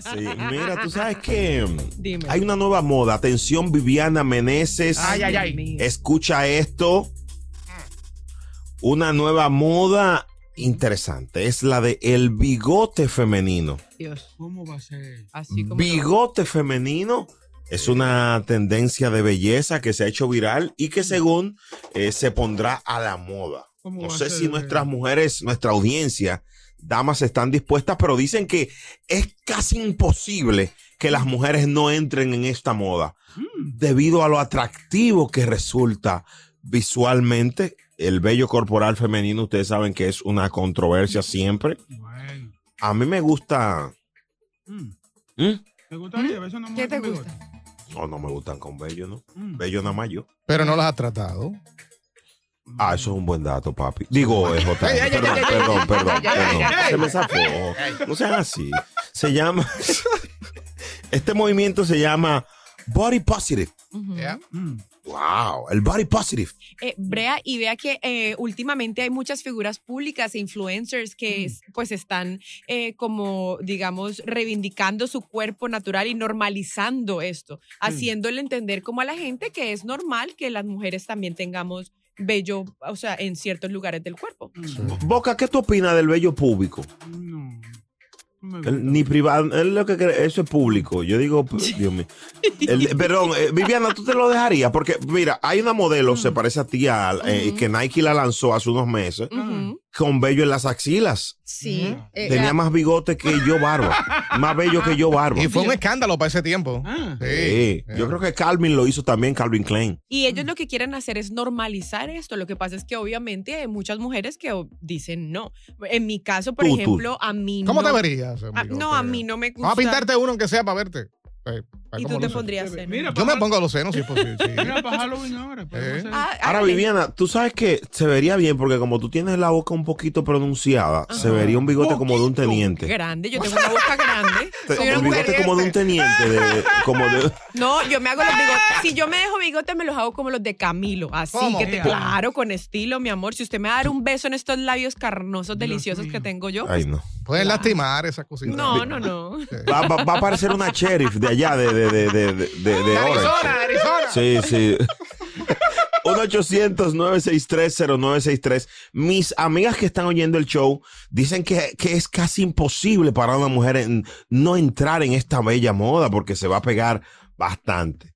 Sí, mira, tú sabes que Dime. hay una nueva moda. Atención, Viviana Meneses. Ay, ay, ay. Escucha esto. Una nueva moda interesante. Es la de el bigote femenino. Dios. ¿Cómo va a ser? Así como Bigote femenino es una tendencia de belleza que se ha hecho viral y que según eh, se pondrá a la moda. ¿Cómo No sé si nuestras mujeres, nuestra audiencia, damas están dispuestas, pero dicen que es casi imposible que las mujeres no entren en esta moda Mm. debido a lo atractivo que resulta visualmente el vello corporal femenino. Ustedes saben que es una controversia siempre. Bueno. A mí me gusta. Mm. ¿Mm? ¿Te gustaría? ¿Ves una ¿Qué te gusta? No, no me gustan con vello, ¿no? Mm. Bello nada más yo. Pero no las has tratado. Ah, eso es un buen dato, papi. Digo, eh, J. Perdón, perdón, perdón, perdón. Se me zafó. No sean así. Se llama. Este movimiento se llama Body Positive. Mm. Wow, el Body Positive. Eh, Brea, y vea que eh, últimamente hay muchas figuras públicas e influencers que es- pues están eh, como, digamos, reivindicando su cuerpo natural y normalizando esto, haciéndole entender como a la gente que es normal que las mujeres también tengamos vello, o sea, en ciertos lugares del cuerpo. Boca, ¿qué tú opinas del vello público? No. El- ni privado, él lo que cree, eso es público. Yo digo, Dios mío. El- perdón, eh, Viviana, tú te lo dejarías porque, mira, hay una modelo, se parece a ti, a- eh, que Nike la lanzó hace unos meses. Con vello en las axilas. Sí. eh, Tenía la- más bigote que yo barba. más bello que yo barba. Y fue un escándalo para ese tiempo. Ah. Sí, yo creo que Calvin lo hizo también, Calvin Klein. Y ellos lo que quieren hacer es normalizar esto. Lo que pasa es que obviamente hay muchas mujeres que dicen no. En mi caso, por Tú, tú. ejemplo, a mí ¿Cómo no. te verías? Ah, no, a mí no me gusta. Vamos a pintarte uno aunque sea para verte. Eh, Y tú te pondrías seno. Mira, Yo me pongo los senos si es posible. sí. Mira, para Halloween ahora. podemos Eh. hacer- Ah, Ahora. Viviana, tú sabes que se vería bien porque como tú tienes la boca un poquito pronunciada, se vería un bigote como de un teniente. Grande, yo tengo una boca grande. Soy mujer. bigote como de un teniente, de- como de... No, yo me hago los bigotes. Si yo me dejo bigote, me los hago como los de Camilo. Así ¿Cómo? que te, claro, con estilo, mi amor. Si usted me va a dar un beso en estos labios carnosos, deliciosos que tengo yo. Ay, no. Pueden lastimar esas cositas. No, no, no. Va, va- va a aparecer una sheriff de allá, de, de, de, de, de, de-. Arizona, Arizona. Sí, sí. 1-800-963-0963. Mis amigas que están oyendo el show dicen que, que es casi imposible para una mujer en- no entrar en esta bella moda porque se va a pegar bastante.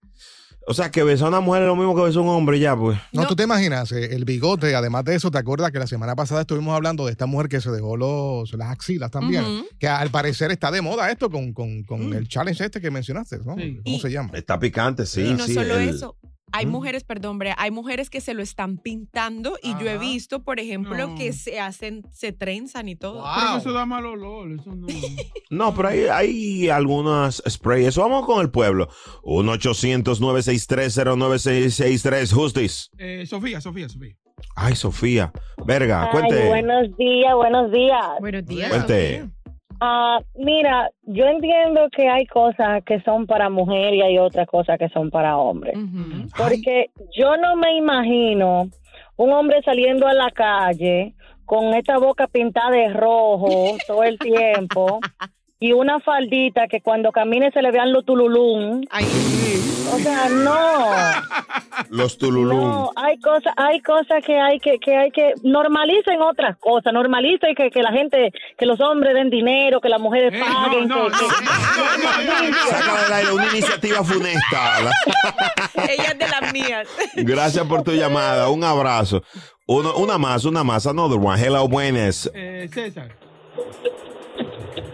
O sea, que besar a una mujer es lo mismo que besar a un hombre ya, pues. No, No. tú te imaginas, eh, el bigote, además de eso, ¿te acuerdas que la semana pasada estuvimos hablando de esta mujer que se dejó los, las axilas también? Que al parecer está de moda esto con, con, con Mm. el challenge este que mencionaste, ¿no? Sí. ¿Cómo Y- se llama? Está picante, sí. y no sí, solo el- eso. Hay ¿Mm? mujeres, perdón, Brea, hay mujeres que se lo están pintando y yo he visto, por ejemplo, No. que se hacen, se trenzan y todo. Wow. Pero eso da mal olor. Eso no. No, pero hay, hay algunas sprays. Eso vamos con el pueblo. 1-800-963-0963. Justice. Eh, Sofía, Sofía, Sofía. Ay, Sofía. Verga, cuente. Ay, buenos días, buenos días. Buenos días. Cuente. Ah, mira, yo entiendo que hay cosas que son para mujer y hay otras cosas que son para hombre. Porque yo no me imagino un hombre saliendo a la calle con esta boca pintada de rojo todo el tiempo y una faldita que cuando camine se le vean los tululún. O sea, no. Los tululum. No, hay cosas, hay cosas que hay que, que hay que normalicen otras cosas, normalicen que, que la gente, que los hombres den dinero, que las mujeres paguen, que- que- Saca del aire una iniciativa funesta. Ella es de las mías. Gracias por tu llamada. Un abrazo. Uno- una más, una más. Another one. Hello, buenas. Eh, César.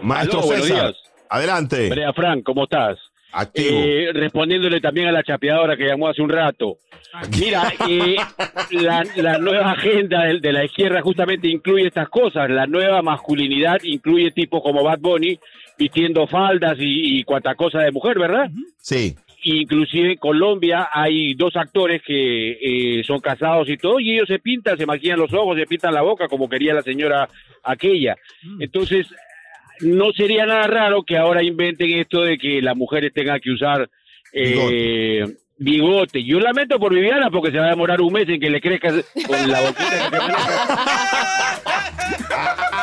Maestro Aló, César. Adelante. Brea Frank, ¿cómo estás? Activo. Eh, respondiéndole también a la chapeadora que llamó hace un rato. Mira, eh, la, la nueva agenda de, de la izquierda justamente incluye estas cosas. La nueva masculinidad incluye tipos como Bad Bunny vistiendo faldas y, y cuanta cosa de mujer, ¿verdad? Sí. Inclusive en Colombia hay dos actores que eh, son casados y todo, y ellos se pintan, se maquillan los ojos, se pintan la boca, como quería la señora aquella. Entonces, no sería nada raro que ahora inventen esto de que las mujeres tengan que usar eh, bigote. Yo lamento por Viviana porque se va a demorar un mes en que le crezca con la boquita que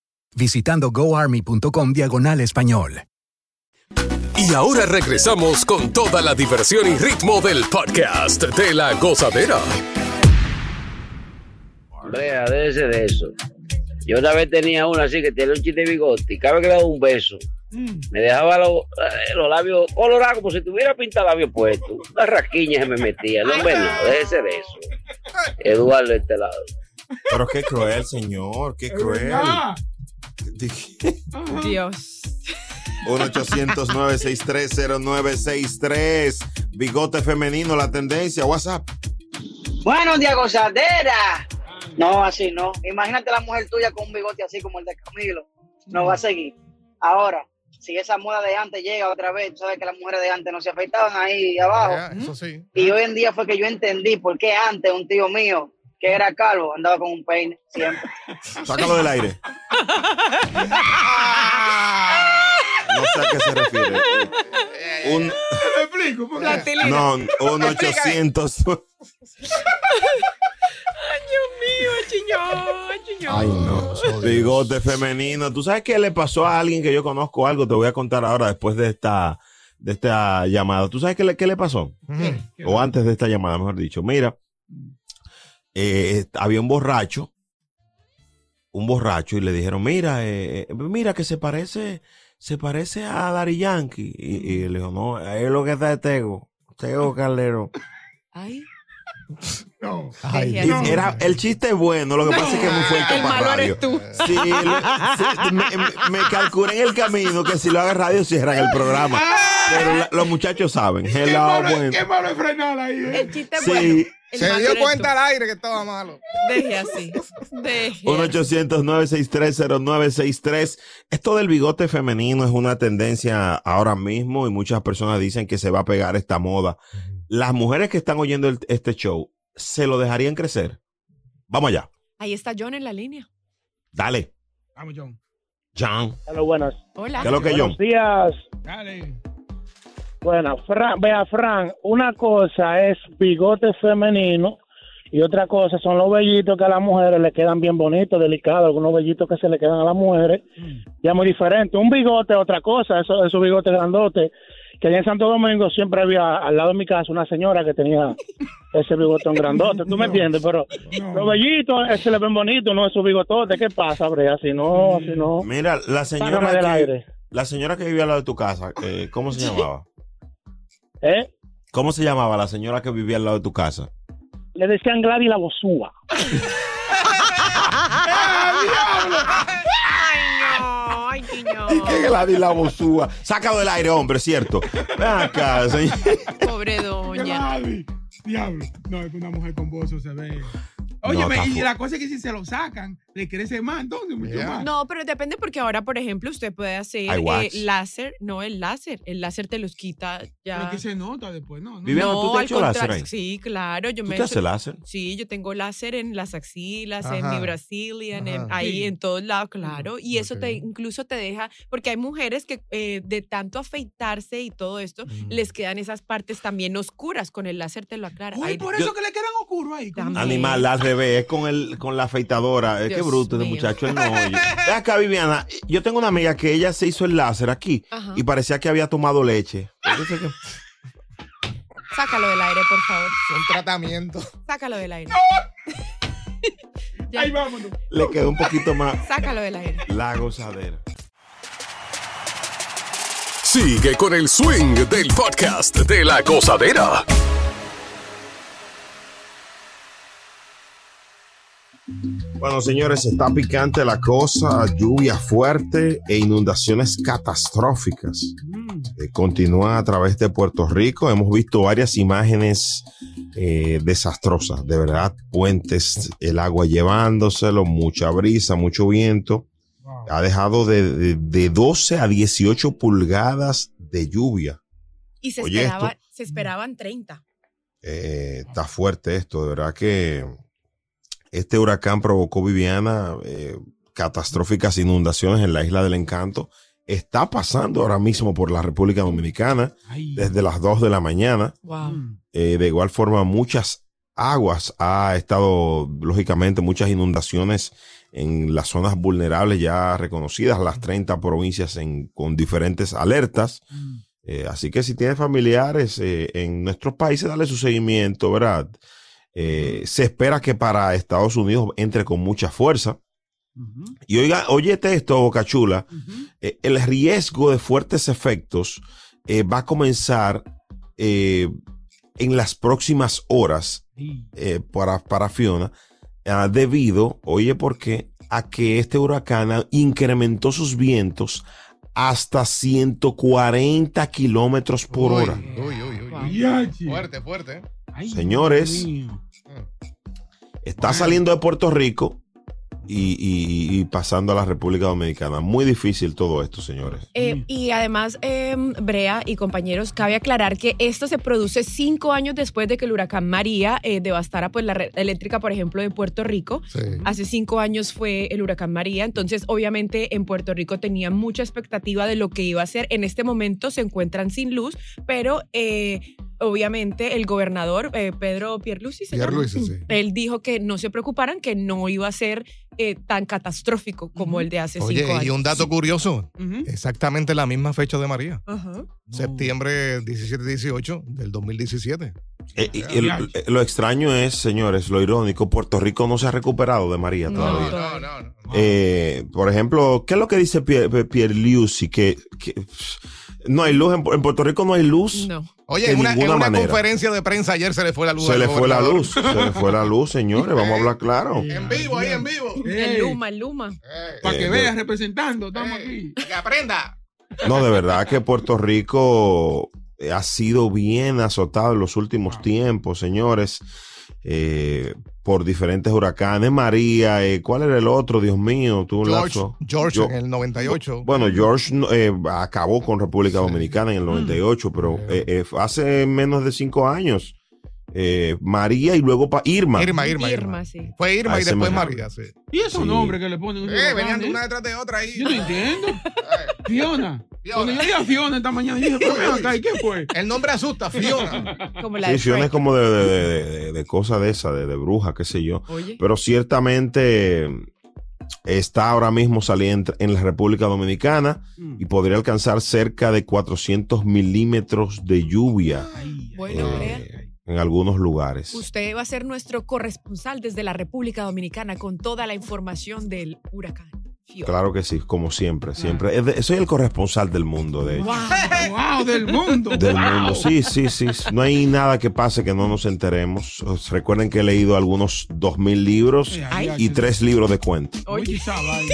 visitando goarmy.com diagonal español. Y ahora regresamos con toda la diversión y ritmo del podcast de la gozadera. Brea, debe ser de eso. Yo una vez tenía una así que tenía un chiste de bigote y cada vez que le daba un beso, me dejaba los, eh, los labios colorados como si tuviera pinta labios puestos. Una rasquiña se me metía. No, hombre, no, debe ser de eso. Eduardo de este lado. Pero qué cruel, señor. Qué cruel. Dios. 1-800-963-0963. Bigote femenino, la tendencia. WhatsApp. Bueno, día gozadera. No, así no. Imagínate la mujer tuya con un bigote así como el de Camilo. No va a seguir. Ahora, si esa moda de antes llega otra vez, tú sabes que las mujeres de antes no se afeitaban ahí abajo. Eso sí. Y hoy en día fue que yo entendí por qué antes un tío mío, que era calvo, andaba con un peine siempre. Sácalo del aire. No sé a qué se refiere. Un, Me explico. ¿por qué? no, un 800. Ay, Dios mío, chiñón, chiñón. Ay, no. Bigote femenino. ¿Tú sabes qué le pasó a alguien que yo conozco algo? Te voy a contar ahora después de esta, de esta llamada. ¿Tú sabes qué le, qué le pasó? O antes de esta llamada, mejor dicho. Mira, eh, había un borracho, un borracho, y le dijeron, mira, eh, eh, mira que se parece, se parece a Dari Yankee. Y, y le dijo, no, es lo que está de Tego, Tego Calero. Ay. No. Y era, el chiste es bueno, lo que pasa es que es muy fuerte El para malo radio. eres tú. Sí, lo- sí, me, me- en el camino que si lo haga radio cierran el programa. Pero la- los muchachos saben. Qué Hello, malo, es- bueno. qué malo es frenar ahí. ¿eh? El chiste es Sí. bueno. Se dio cuenta al aire que estaba malo. Deje así. Deje. 1-800-963-0963. Esto del bigote femenino es una tendencia ahora mismo y muchas personas dicen que se va a pegar esta moda. Las mujeres que están oyendo el- este show, ¿se lo dejarían crecer? Vamos allá. Ahí está John en la línea. Dale, Vamos, John. John. Hola, buenas. Hola. ¿Qué es lo que John? Buenos días. Dale. Bueno, Fran, vea, Fran, una cosa es bigote femenino Y otra cosa son los vellitos que a las mujeres le quedan bien bonitos, delicados, algunos vellitos que se le quedan a las mujeres, ya muy diferente. Un bigote es otra cosa, eso, esos bigotes grandotes, que allá en Santo Domingo siempre había al lado de mi casa una señora que tenía ese bigotón grandote, ¿tú me entiendes? Pero los vellitos eh, se le ven bonitos, no esos bigototes, ¿qué pasa, Brea? Así no, así no. Mira, la señora que, aire. la señora que vivía al lado de tu casa, eh, ¿cómo se llamaba? ¿Eh? ¿Cómo se llamaba la señora que vivía al lado de tu casa? Le decían Gladys la bozúa. Ay, no, ay, niño. ¿Y qué Gladys la bozúa? Sácalo del aire, hombre, ¿cierto? Ven acá, señor. Pobre doña. Gladys. Diablo. No, es que una mujer con bozo se ve. No, Oye, y la cosa es que si se lo sacan, le crece más, entonces, mucho más. No, pero depende porque ahora, por ejemplo, usted puede hacer eh, láser. No, el láser. El láser te los quita ya. Pero que se nota después, ¿no? Viviana, ¿tú te has al hecho láser ahí? Sí, claro. Yo ¿Tú me te he haces láser? Sí, yo tengo láser en las axilas, en mi Brazilian, en- ahí Sí. en todos lados, claro. Y eso te incluso te deja, porque hay mujeres que eh, de tanto afeitarse y todo esto, les quedan esas partes también oscuras. Con el láser te lo aclara. Uy, Ahí- por eso que le quedan oscuros ahí. Animal, al revés, es con, el, con la afeitadora. Es que bruto mío. muchacho, él no oye. Ve acá, Viviana, yo tengo una amiga que ella se hizo el láser aquí Ajá. y parecía que había tomado leche. Sácalo del aire, por favor. Un tratamiento. Sácalo del aire. Ahí vámonos. Le quedó un poquito más Sácalo del aire. la gozadera. Sigue con el swing del podcast de la gozadera. Bueno, señores, está picante la cosa, lluvia fuerte e inundaciones catastróficas. Eh, continúa a través de Puerto Rico. Hemos visto varias imágenes eh, desastrosas, de verdad, puentes, el agua llevándoselo, mucha brisa, mucho viento. Ha dejado de, de- de 12 a 18 pulgadas de lluvia. Y se, Oye, esperaba, se esperaban 30. Eh, está fuerte esto, de verdad que este huracán provocó, Viviana, eh, catastróficas inundaciones en la isla del encanto. Está pasando ahora mismo por la República Dominicana desde las 2 de la mañana. Wow. Eh, de igual forma, muchas aguas ha estado, lógicamente, muchas inundaciones en las zonas vulnerables ya reconocidas, las 30 provincias en- con diferentes alertas. Eh, así que si tiene familiares eh, en nuestros países, dale su seguimiento, ¿verdad? Eh, se espera que para Estados Unidos entre con mucha fuerza. Y oiga, óyete esto, Boca Chula. eh, el riesgo de fuertes efectos eh, va a comenzar eh, en las próximas horas eh, para, para Fiona, ah, debido, oye, ¿por qué? A que este huracán incrementó sus vientos hasta 140 kilómetros por hora. Uy, uy, uy. Fuerte, Señores, está saliendo de Puerto Rico y, y- y pasando a la República Dominicana. Muy difícil todo esto, señores. Eh, y además, eh, Brea y compañeros, cabe aclarar que esto se produce cinco años después de que el huracán María eh, devastara pues, la red eléctrica, por ejemplo, de Puerto Rico. Hace cinco años fue el huracán María, entonces obviamente en Puerto Rico tenían mucha expectativa de lo que iba a ser. En este momento se encuentran sin luz, pero eh, obviamente el gobernador eh, Pedro Pierluisi, ¿se llama? Pierluisi, sí. él dijo que no se preocuparan, que no iba a ser eh, tan catastrófico como el de hace Oye, cinco años. y un dato curioso, exactamente la misma fecha de María. Septiembre 17-18 del 2017. Eh, y el- lo extraño es, señores, lo irónico, Puerto Rico no se ha recuperado de María todavía. No, no, no. Eh, por ejemplo, ¿qué es lo que dice Pierre, Pierluisi? Que, que pff, no hay luz, en, en Puerto Rico no hay luz. No. Oye, de en una, en una manera. conferencia de prensa ayer se le fue la luz. Se le fue la luz, se le fue la luz, señores, vamos a hablar claro. En vivo, ahí en vivo. El Luma, el Luma. Para que Eh, veas representando, estamos aquí. Que aprenda. No, de verdad que Puerto Rico ha sido bien azotado en los últimos tiempos, señores, eh, por diferentes huracanes. María, eh, ¿cuál era el otro? Dios mío, tuvo un George. George Yo- en el 98. Bueno, George eh, acabó con República Dominicana en el 98, pero eh, eh, hace menos de cinco años. Eh, María y luego pa Irma. Irma, Irma, Irma. Irma, sí. Fue Irma y después María, sí. ¿Y esos Sí. nombres que le ponen? Eh, venían una detrás de otra ahí. Yo no entiendo. Fiona. Cuando yo vi a Fiona esta mañana, dije, pero ven acá, ¿y qué fue? El nombre asusta, Fiona. Como Sí, Fiona es como de, de, de, de- de cosa de esa, de, de bruja, qué sé yo. Oye. Pero ciertamente está ahora mismo saliendo en la República Dominicana y podría alcanzar cerca de 400 milímetros de lluvia Bueno, eh, en algunos lugares. usted va a ser nuestro corresponsal desde la República Dominicana con toda la información del huracán. Fiona. Claro que sí, como siempre, siempre. Es de- soy el corresponsal del mundo, de hecho. Wow, del mundo. Del Wow. mundo, sí, sí, sí. No hay nada que pase que no nos enteremos. Os Recuerden que he leído algunos dos mil libros Ay. y tres libros de cuentos. Oye, esa vaina.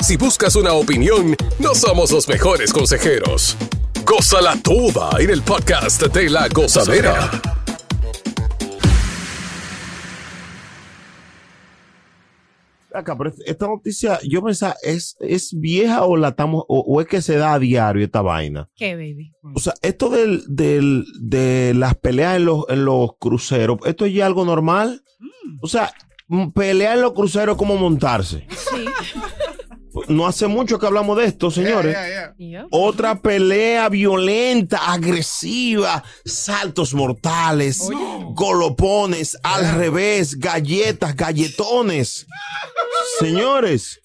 Si buscas una opinión, no somos los mejores consejeros. Gózala toda en el podcast de la gozadera. Acá, pero esta noticia, yo pensaba, ¿es, es vieja o la estamos, o, o es que se da a diario esta vaina? ¿Qué, baby? O sea, esto del, del, de las peleas en los, en los cruceros, ¿esto es ya algo normal? O sea, pelear en los cruceros es como montarse. Sí. No hace mucho que hablamos de esto, señores. Otra pelea violenta, agresiva, saltos mortales, golopones, al revés, galletas, galletones. Señores,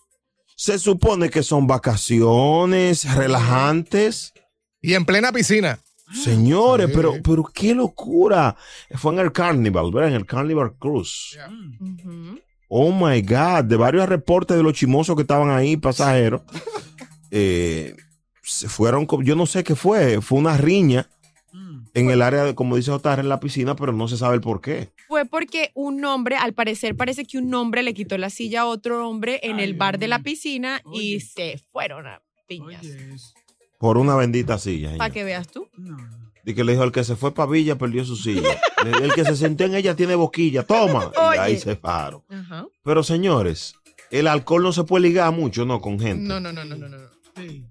se supone que son vacaciones relajantes. Y en plena piscina. Señores, pero, pero qué locura. Fue en el Carnival, ¿verdad? En el Carnival Cruise. Oh my God, de varios reportes de los chimosos que estaban ahí, pasajeros, eh, se fueron, yo no sé qué fue, fue una riña en el área, de, como dice Otar, en la piscina, pero no se sabe el por qué. Fue porque un hombre, al parecer parece que un hombre le quitó la silla a otro hombre en el bar de la piscina y se fueron a piñas. Por una bendita silla. Para que veas tú. Y que le dijo, el que se fue para Villa perdió su silla. El que se sentó en ella tiene boquilla, toma. Y ahí se paró. Ajá. Pero señores, el alcohol no se puede ligar mucho, ¿no? Con gente. No, no, no, no, no. no. Sí.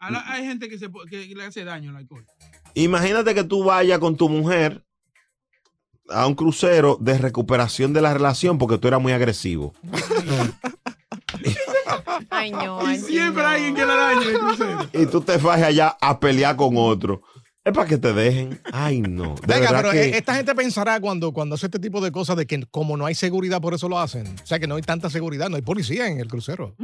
Hay gente que, se, que le hace daño al alcohol. Imagínate que tú vayas con tu mujer a un crucero de recuperación de la relación porque tú eras muy agresivo. Ay, no. Y siempre hay alguien que la daña en el crucero. Y tú te vas allá a pelear con otro. Es para que te dejen. Ay, no. De Venga, pero que- eh, esta gente pensará cuando, cuando hace este tipo de cosas de que como no hay seguridad, por eso lo hacen. O sea, que no hay tanta seguridad, no hay policía en el crucero.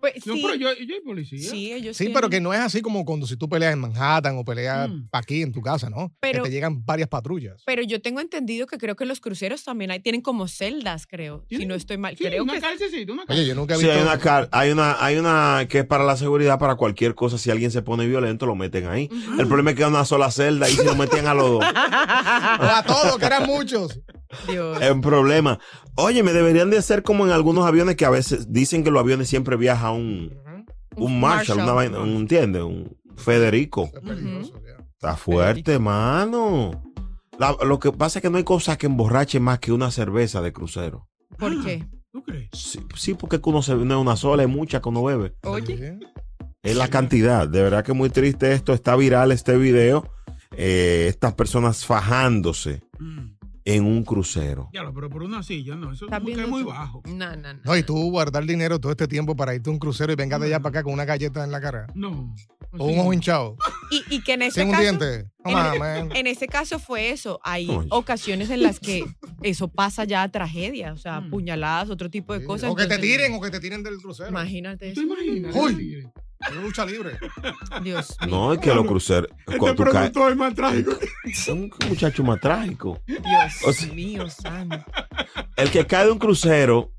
Pues, No, sí. pero yo, yo hay policía. Sí, ellos Sí, tienen- pero que no es así como cuando si tú peleas en Manhattan o peleas aquí en tu casa, ¿no? Pero- que te llegan varias patrullas. Pero yo tengo entendido que creo que los cruceros también hay, tienen como celdas, creo. Si no estoy mal. Sí, creo una que cárcelcita, una Oye, yo nunca he Sí, visto. hay una, car- hay una, hay una que es para la seguridad, para cualquier cosa. Si alguien se pone violento, lo meten ahí. El problema es que una sola celda y se lo meten a los dos. A todos, que eran muchos. Es un problema. Oye, me deberían de hacer como en algunos aviones que a veces dicen que los aviones siempre viaja un, un Marshall, Marshall. una vaina, un, ¿entiendes? Un Federico. Está fuerte, mano. La- lo que pasa es que no hay cosa que emborrache más que una cerveza de crucero. ¿Por qué? ¿Tú crees? Sí, sí, porque uno se, no es una sola, es mucha que uno bebe. Oye. Es la cantidad. De verdad que muy triste esto. Está viral este video. Eh, estas personas fajándose en un crucero. Ya, lo, pero por una silla, no, eso ¿Estás como que viendo es muy tú? bajo. No, no, no. No, y tú guardar dinero todo este tiempo para irte a un crucero y vengas de allá para acá con una galleta en la cara. No. O un ojo hinchado. Y, y que en ese Sin un diente. No en, mames. en ese caso fue eso. Hay Oye. ocasiones en las que eso pasa ya a tragedia, o sea, puñaladas, otro tipo de cosas. O que te tiren, o que te tiren del crucero. Imagínate eso. Uy, una lucha libre. Dios No, es que los cruceros. Este producto es más trágico. es un muchacho más trágico. Dios O sea- mío, santo. El que cae de un crucero,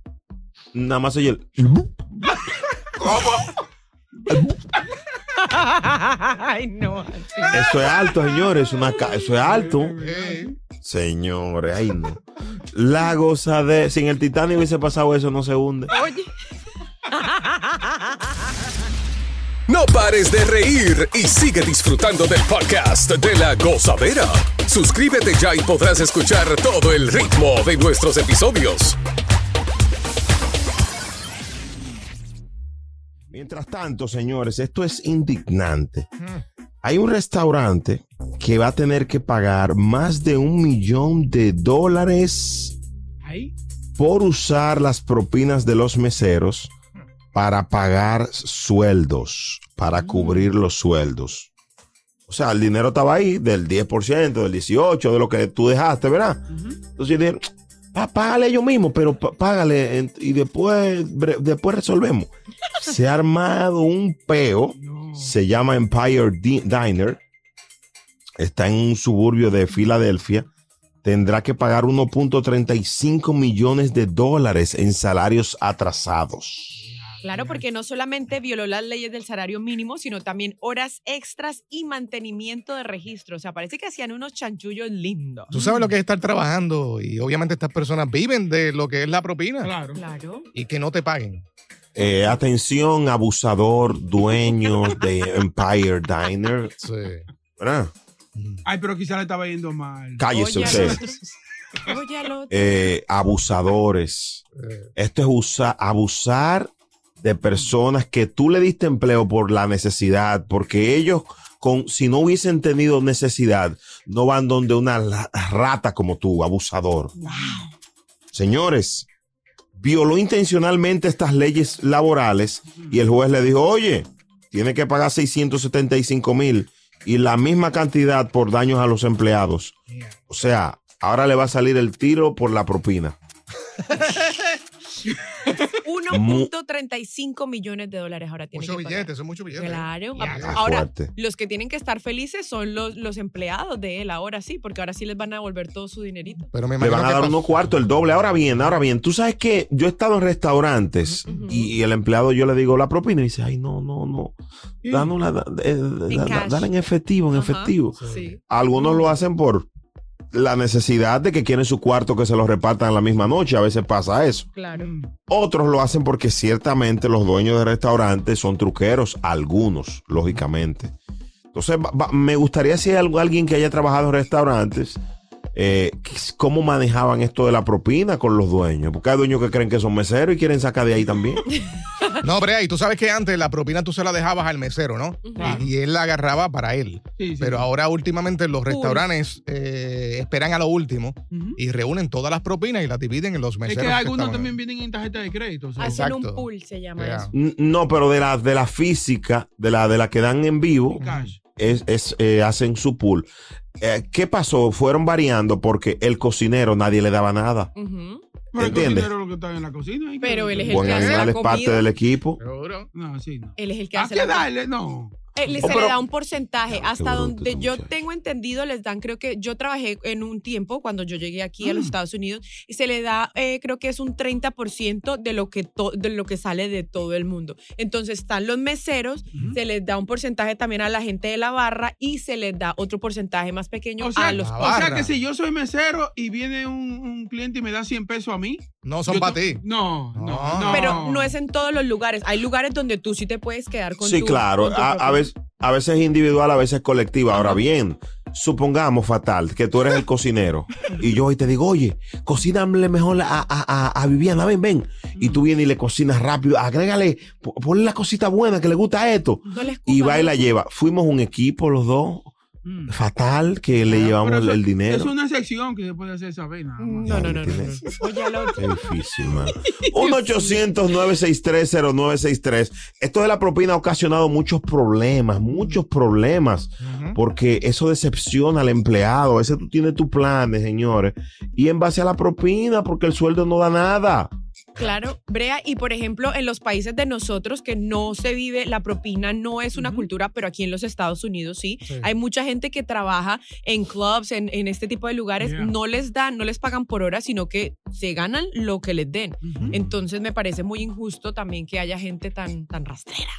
nada más oye el. Ay, no. Eso es alto, señores. Una ca- eso es alto. Señores, ay no. La goza de. Si en el Titanic hubiese pasado eso, no se hunde. Oye. No pares de reír y sigue disfrutando del podcast de la gozadera. Suscríbete ya y podrás escuchar todo el ritmo de nuestros episodios. Mientras tanto, señores, esto es indignante. Hay un restaurante que va a tener que pagar más de un millón de dólares por usar las propinas de los meseros para pagar sueldos, para cubrir los sueldos. O sea, el dinero estaba ahí del 10%, del 18%, de lo que tú dejaste, ¿verdad? Entonces dijeron, "Pa- págale ellos mismos, pero págale y después, después resolvemos. Se ha armado un peo, se llama Empire Di- Diner, está en un suburbio de Filadelfia, tendrá que pagar 1.35 millones de dólares en salarios atrasados. Claro, porque no solamente violó las leyes del salario mínimo, sino también horas extras y mantenimiento de registro. O sea, parece que hacían unos chanchullos lindos. Tú sabes lo que es estar trabajando y obviamente estas personas viven de lo que es la propina. Claro. Claro. Y que no te paguen. Eh, atención, abusador, dueño de Empire Diner. Sí. ¿Verdad? Ay, pero quizá le estaba yendo mal. Cállese Oye, usted. Oye, al otro. Eh, abusadores. Esto es usa- abusar de personas que tú le diste empleo por la necesidad, porque ellos, con, si no hubiesen tenido necesidad, no van donde una rata como tú, abusador. Señores, violó intencionalmente estas leyes laborales y el juez le dijo, oye, tiene que pagar 675 mil y la misma cantidad por daños a los empleados. O sea, ahora le va a salir el tiro por la propina. 1.35 millones de dólares ahora tiene Mucho que pagar. billete, eso es mucho billete. Claro. Ahora, fuerte. los que tienen que estar felices son los, los empleados de él, ahora sí, porque ahora sí les van a devolver todo su dinerito. Pero me Le van a dar unos cuartos, el doble. Ahora bien, ahora bien, tú sabes que yo he estado en restaurantes y, y el empleado yo le digo la propina y dice, ay, no, no, no. Danos la- eh, da- da- cash. dale en efectivo, en efectivo. Sí. Algunos lo hacen por la necesidad de que quieren su cuarto que se lo repartan la misma noche. A veces pasa eso. Claro. Otros lo hacen porque ciertamente los dueños de restaurantes son truqueros, algunos, lógicamente. Entonces, me gustaría si hay algo- alguien que haya trabajado en restaurantes, eh, cómo manejaban esto de la propina con los dueños. Porque hay dueños que creen que son meseros y quieren sacar de ahí también. No, Brea, y tú sabes que antes la propina tú se la dejabas al mesero, ¿no? Claro. Y, y él la agarraba para él. Sí, sí. Pero ahora últimamente los restaurantes eh, esperan a lo último y reúnen todas las propinas y las dividen en los Es meseros. que que algunos estaban- también vienen en tarjeta de crédito. o sea. Hacen un pool, se llama eso. No, pero de la, de la física, de la, de la que dan en vivo, es, es, eh, hacen su pool. Eh, ¿Qué pasó? Fueron variando porque el cocinero nadie le daba nada. Pero el ¿Entiendes? cocinero es lo que está en la cocina. ¿y qué? Pero él es el Buen que hace animal la es parte del equipo. Seguro. No, sí, no. Él es el que ¿A hace qué la darle? No. Eh, Oh, se pero- le da un porcentaje. Hasta donde yo muchacho. tengo entendido, les dan, creo que yo trabajé en un tiempo cuando yo llegué aquí Mm. a los Estados Unidos y se le da, eh, creo que es un 30% de lo, que to- de lo que sale de todo el mundo. Entonces están los meseros, se les da un porcentaje también a la gente de la barra y se les da otro porcentaje más pequeño O sea, a los o sea que si yo soy mesero y viene un, un cliente y me da 100 pesos a mí. No son para to- ti. No, no, No. Pero no es en todos los lugares. Hay lugares donde tú sí te puedes quedar con Sí, tu- claro. con tu A, veces, a veces es individual, a veces es colectiva. Ahora bien, supongamos fatal que tú eres el cocinero y yo hoy te digo, oye, cocíname mejor a, a, a, a Viviana, ven, ven. Y tú vienes y le cocinas rápido, agrégale, po- ponle la cosita buena que le gusta esto. No le Y va y la lleva. Fuimos un equipo los dos. Fatal que le llevamos el, eso- el dinero. Es una sección que se puede hacer saber nada más. No, no, no, no. no. Oye, al otro. Qué difícil, man. 1-800-963-0963. Esto de la propina ha ocasionado muchos problemas, muchos problemas, porque eso decepciona al empleado. A veces tú tienes tus planes, señores, y en base a la propina, porque el sueldo no da nada. Claro, Brea, y por ejemplo, en los países de nosotros que no se vive, la propina no es una cultura, pero aquí en los Estados Unidos sí. Hay mucha gente que trabaja en clubs, en, en este tipo de lugares, Yeah. no les dan, no les pagan por hora, sino que se ganan lo que les den. Entonces me parece muy injusto también que haya gente tan, tan rastrera.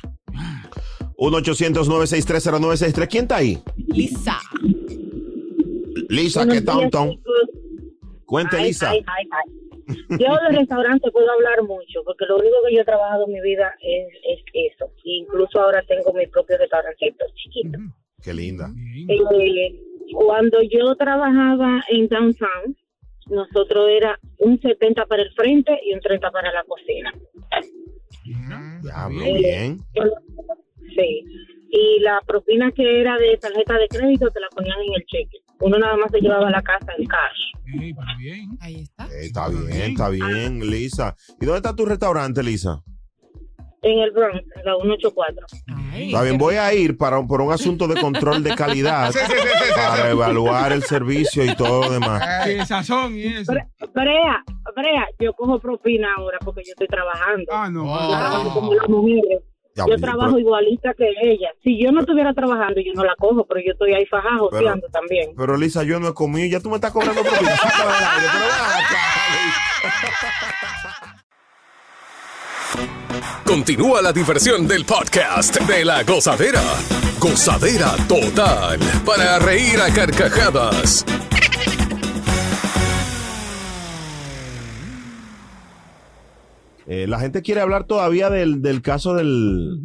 1-800-963-0963. ¿Quién está ahí? Lisa. Lisa, Buenos ¿qué tal. Cuente, Lisa. ay, ay, ay. Yo de restaurante puedo hablar mucho, porque lo único que yo he trabajado en mi vida es, es eso. Incluso ahora tengo mi propio restaurantito chiquito. Qué linda. Eh, cuando yo trabajaba en downtown, nosotros era un 70 para el frente y un 30 para la cocina. Ya, Eh, bien. Sí. Y la propina que era de tarjeta de crédito te la ponían en el cheque. Uno nada más se llevaba a la casa en cash. Ahí está. Eh, está bien, está bien, Lisa. ¿Y dónde está tu restaurante, Lisa? En el Bronx, en la 184. Está bien, voy a ir para, por un asunto de control de calidad Sí, sí, sí, sí, sí, para sí. evaluar el servicio y todo lo demás. Sazón y eso. Brea, Brea, yo cojo propina ahora porque yo estoy trabajando. Ah, no. Yo trabajo como las mujeres. Ya, Yo pero- trabajo igualita que ella. Si yo no estuviera trabajando, yo no la cojo, pero yo estoy ahí fajado, Pero- joseando también. Pero Lisa, yo no he comido, ya tú me estás cobrando aire, pero ven acá, Continúa la diversión del podcast de la gozadera. Gozadera total para reír a carcajadas. Eh, la gente quiere hablar todavía del, del caso del,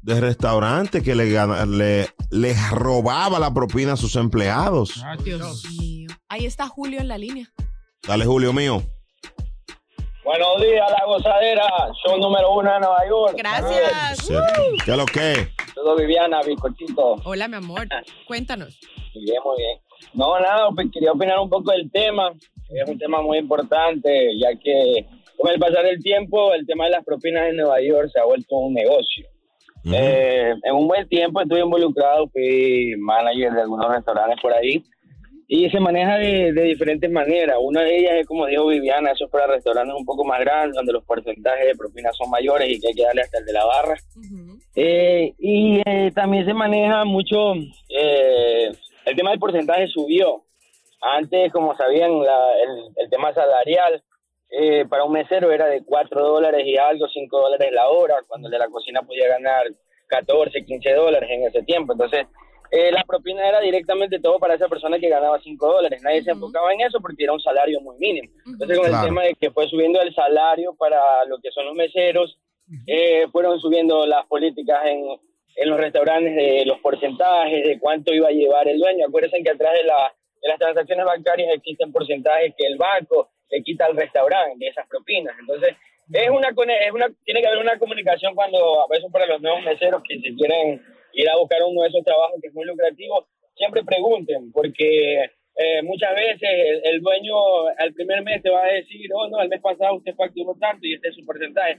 del restaurante que le, le, le robaba la propina a sus empleados. Dios mío. Ahí está Julio en la línea. Dale, Julio mío. Buenos días, la gozadera, show número uno de Nueva York. Gracias. ¿Qué es lo que? Todo Viviana, bizcochito. Hola, mi amor. Cuéntanos. Muy bien, muy bien. No, nada, pues quería opinar un poco del tema. Es un tema muy importante, ya que con el pasar del tiempo, el tema de las propinas en Nueva York se ha vuelto un negocio. Eh, en un buen tiempo estuve involucrado, fui manager de algunos restaurantes por ahí y se maneja de, de diferentes maneras. Una de ellas es, como dijo Viviana, eso es para restaurantes un poco más grandes, donde los porcentajes de propinas son mayores y que hay que darle hasta el de la barra. Eh, y eh, también se maneja mucho, eh, el tema del porcentaje subió. Antes, como sabían, la- el, el tema salarial eh, para un mesero era de 4 dólares y algo, 5 dólares la hora, cuando el de la cocina podía ganar 14, 15 dólares en ese tiempo. Entonces, eh, la propina era directamente todo para esa persona que ganaba 5 dólares. Nadie se enfocaba en eso porque era un salario muy mínimo. Entonces, con Claro. el tema de que fue subiendo el salario para lo que son los meseros, eh, fueron subiendo las políticas en, en los restaurantes de los porcentajes, de cuánto iba a llevar el dueño. Acuérdense que atrás de, la, de las transacciones bancarias existen porcentajes que el banco le quita al restaurante de esas propinas. Entonces, es una, es una tiene que haber una comunicación cuando, a veces para los nuevos meseros que se quieren ir a buscar uno de esos trabajos que es muy lucrativo, siempre pregunten, porque eh, muchas veces el, el dueño al primer mes te va a decir, oh no, el mes pasado usted facturó tanto y este es su porcentaje.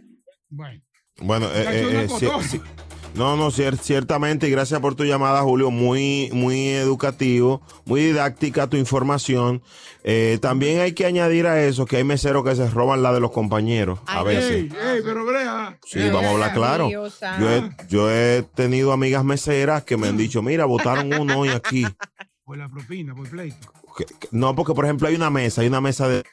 Bueno, eh, Cacho, eh, eh. No, no, cier- ciertamente, y gracias por tu llamada, Julio, muy, muy educativo, muy didáctica tu información. Eh, también hay que añadir a eso que hay meseros que se roban la de los compañeros a veces. Ey, ey, pero Brea. Sí, vamos a hablar claro. Yo he, yo he tenido amigas meseras que me han dicho, mira, votaron uno hoy aquí. Por la propina, por pleito. Que- que- No, porque por ejemplo hay una mesa, hay una mesa de...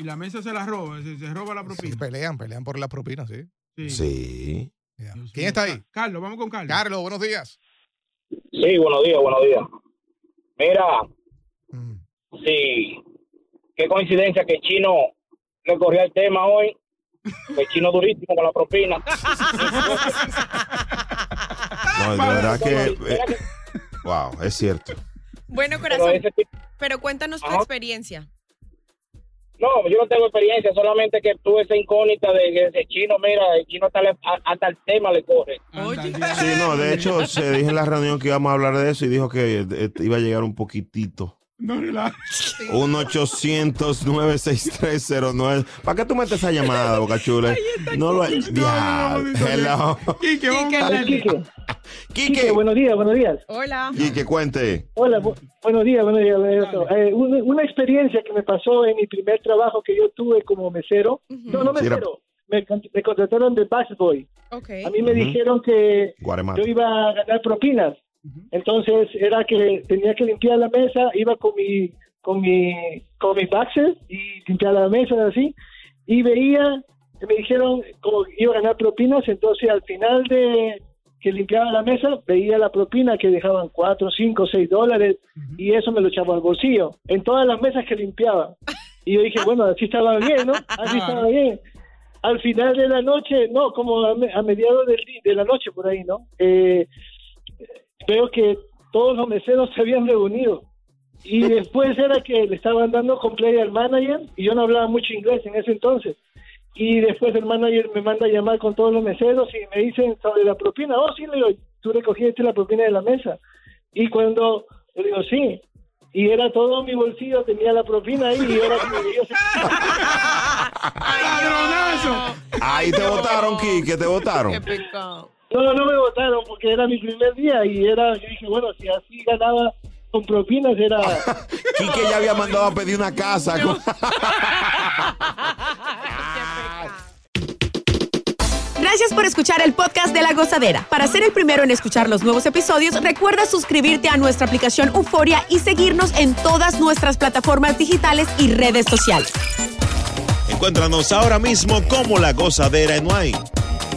Y la mesa se la roba, se, se roba la Sí, propina. pelean, pelean por las propinas, sí. Sí. ¿Quién está ahí? Carlos, vamos con Carlos. Carlos, buenos días. Sí, buenos días, buenos días. Mira, sí, qué coincidencia que Chino le corrió el tema hoy. Que Chino durísimo con la propina. No, de verdad que... eh, wow, es cierto. Bueno, corazón. Pero cuéntanos tu experiencia. No, yo no tengo experiencia, solamente que tuve esa incógnita de que ese chino, mira, el chino hasta, le- hasta el tema le corre. Sí, no, de hecho, se dijo en la reunión que íbamos a hablar de eso y dijo que eh, iba a llegar un poquitito. No, relax. 1-800-96309. ¿Para qué tú metes esa llamada, Boca Chula? No lo Diablo. Hello. Quique, vamos Quique. Quique. Quique. buenos días, buenos días. Hola. Quique, cuente. Hola, bu- buenos días, buenos días. buenos días. Eh, una, una experiencia que me pasó en mi primer trabajo que yo tuve como mesero. No, no Sí, era- mesero. Me, me contrataron de busboy. Okay. A mí me Ujú. dijeron que Guaremate. yo iba a ganar propinas. Entonces era que tenía que limpiar la mesa, iba con mi con mi con mis boxers y limpiar la mesa así y veía me dijeron como iba a ganar propinas, entonces al final de que limpiaba la mesa veía la propina que dejaban cuatro, cinco, seis dólares y eso me lo echaba al bolsillo en todas las mesas que limpiaba y yo dije bueno así estaba bien, ¿no? Así estaba bien. Al final de la noche, no, como a, me- a mediados de la noche por ahí, ¿no? Eh, veo que todos los meseros se habían reunido. Y después era que le estaban dando complay al manager y yo no hablaba mucho inglés en ese entonces. Y después el manager me manda a llamar con todos los meseros y me dicen sobre la propina oh sí le digo tú recogiste la propina de la mesa y cuando le digo sí y era todo mi bolsillo tenía la propina ahí y era que yo ¡Ladronazo! Ahí te votaron, Quique, te votaron. No, no me votaron porque era mi primer día y era, yo dije, bueno, si así ganaba con propinas era... Quique ya había mandado a pedir una casa. Gracias por escuchar el podcast de La Gozadera. Para ser el primero en escuchar los nuevos episodios, recuerda suscribirte a nuestra aplicación Euforia y seguirnos en todas nuestras plataformas digitales y redes sociales. Encuéntranos ahora mismo como La Gozadera en Wine.